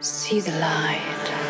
See the light.